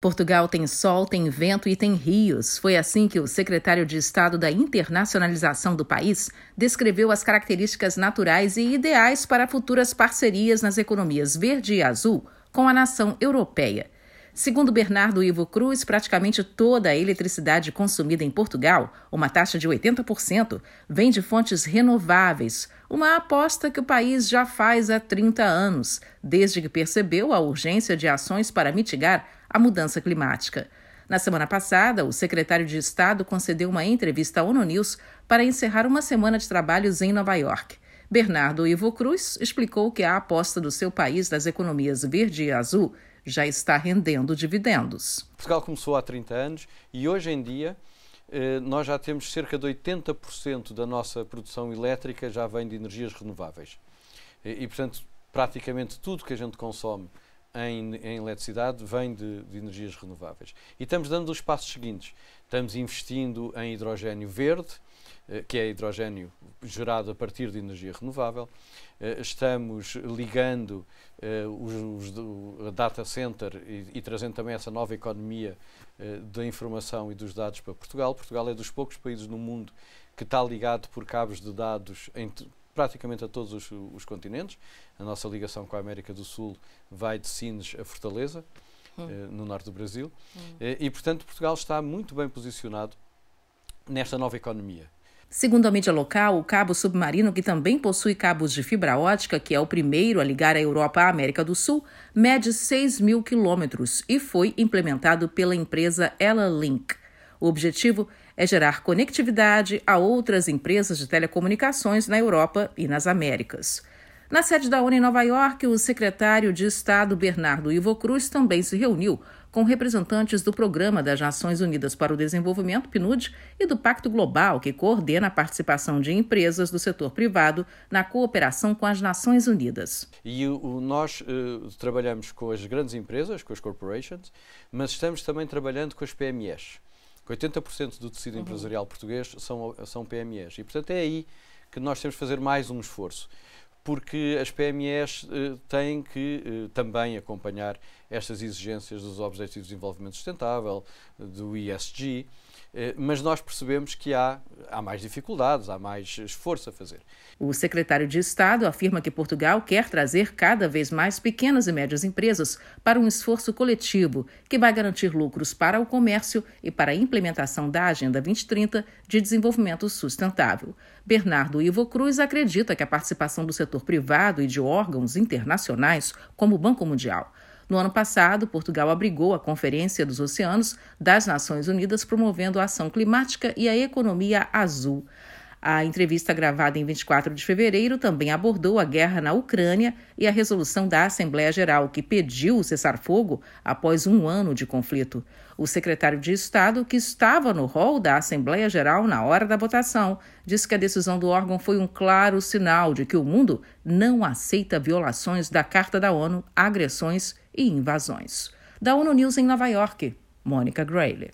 Portugal tem sol, tem vento e tem rios. Foi assim que o secretário de Estado da Internacionalização do país descreveu as características naturais e ideais para futuras parcerias nas economias verde e azul com a nação europeia. Segundo Bernardo Ivo Cruz, praticamente toda a eletricidade consumida em Portugal, uma taxa de 80%, vem de fontes renováveis, uma aposta que o país já faz há 30 anos, desde que percebeu a urgência de ações para mitigar a mudança climática. Na semana passada, o secretário de Estado concedeu uma entrevista à ONU News para encerrar uma semana de trabalhos em Nova York. Bernardo Ivo Cruz explicou que a aposta do seu país das economias verde e azul já está rendendo dividendos. Portugal começou há 30 anos e hoje em dia eh, nós já temos cerca de 80% da nossa produção elétrica já vem de energias renováveis. E, portanto, praticamente tudo que a gente consome em, em eletricidade vem de, de, energias renováveis. E estamos dando os passos seguintes. Estamos investindo em hidrogênio verde, que é hidrogênio gerado a partir de energia renovável. Eh, estamos ligando eh, os, os data center e, e, trazendo também essa nova economia da informação e dos dados para Portugal. Portugal é dos poucos países no mundo que está ligado por cabos de dados em praticamente a todos os, os, continentes. A nossa ligação com a América do Sul vai de Sines a Fortaleza, hum. eh, no norte do Brasil. Hum. Eh, e, portanto, Portugal está muito bem posicionado nesta nova economia. Segundo a mídia local, o cabo submarino, que também possui cabos de fibra ótica, que é o primeiro a ligar a Europa à América do Sul, mede 6 mil quilômetros e foi implementado pela empresa Ella Link. O objetivo é gerar conectividade a outras empresas de telecomunicações na Europa e nas Américas. Na sede da ONU em Nova York, o secretário de Estado Bernardo Ivo Cruz também se reuniu com representantes do Programa das Nações Unidas para o Desenvolvimento, PNUD, e do Pacto Global, que coordena a participação de empresas do setor privado na cooperação com as Nações Unidas. E o, nós uh, trabalhamos com as grandes empresas, com as corporations, mas estamos também trabalhando com as PMEs. 80% do tecido uhum. empresarial português são, são PMEs. E, portanto, é aí que nós temos que fazer mais um esforço porque as PMEs eh, têm que eh, também acompanhar estas exigências dos Objetivos de Desenvolvimento Sustentável, do ESG, eh, mas nós percebemos que há, há mais dificuldades, há mais esforço a fazer. O secretário de Estado afirma que Portugal quer trazer cada vez mais pequenas e médias empresas para um esforço coletivo que vai garantir lucros para o comércio e para a implementação da Agenda 2030 de Desenvolvimento Sustentável. Bernardo Ivo Cruz acredita que a participação do setor privado e de órgãos internacionais, como o Banco Mundial, no ano passado, Portugal abrigou a Conferência dos Oceanos das Nações Unidas promovendo a ação climática e a economia azul. A entrevista gravada em 24 de fevereiro também abordou a guerra na Ucrânia e a resolução da Assembleia Geral, que pediu o cessar-fogo após um ano de conflito. O secretário de Estado, que estava no rol da Assembleia Geral na hora da votação, disse que a decisão do órgão foi um claro sinal de que o mundo não aceita violações da Carta da ONU, agressões e invasões. Da ONU News em Nova York, Mônica Grayle.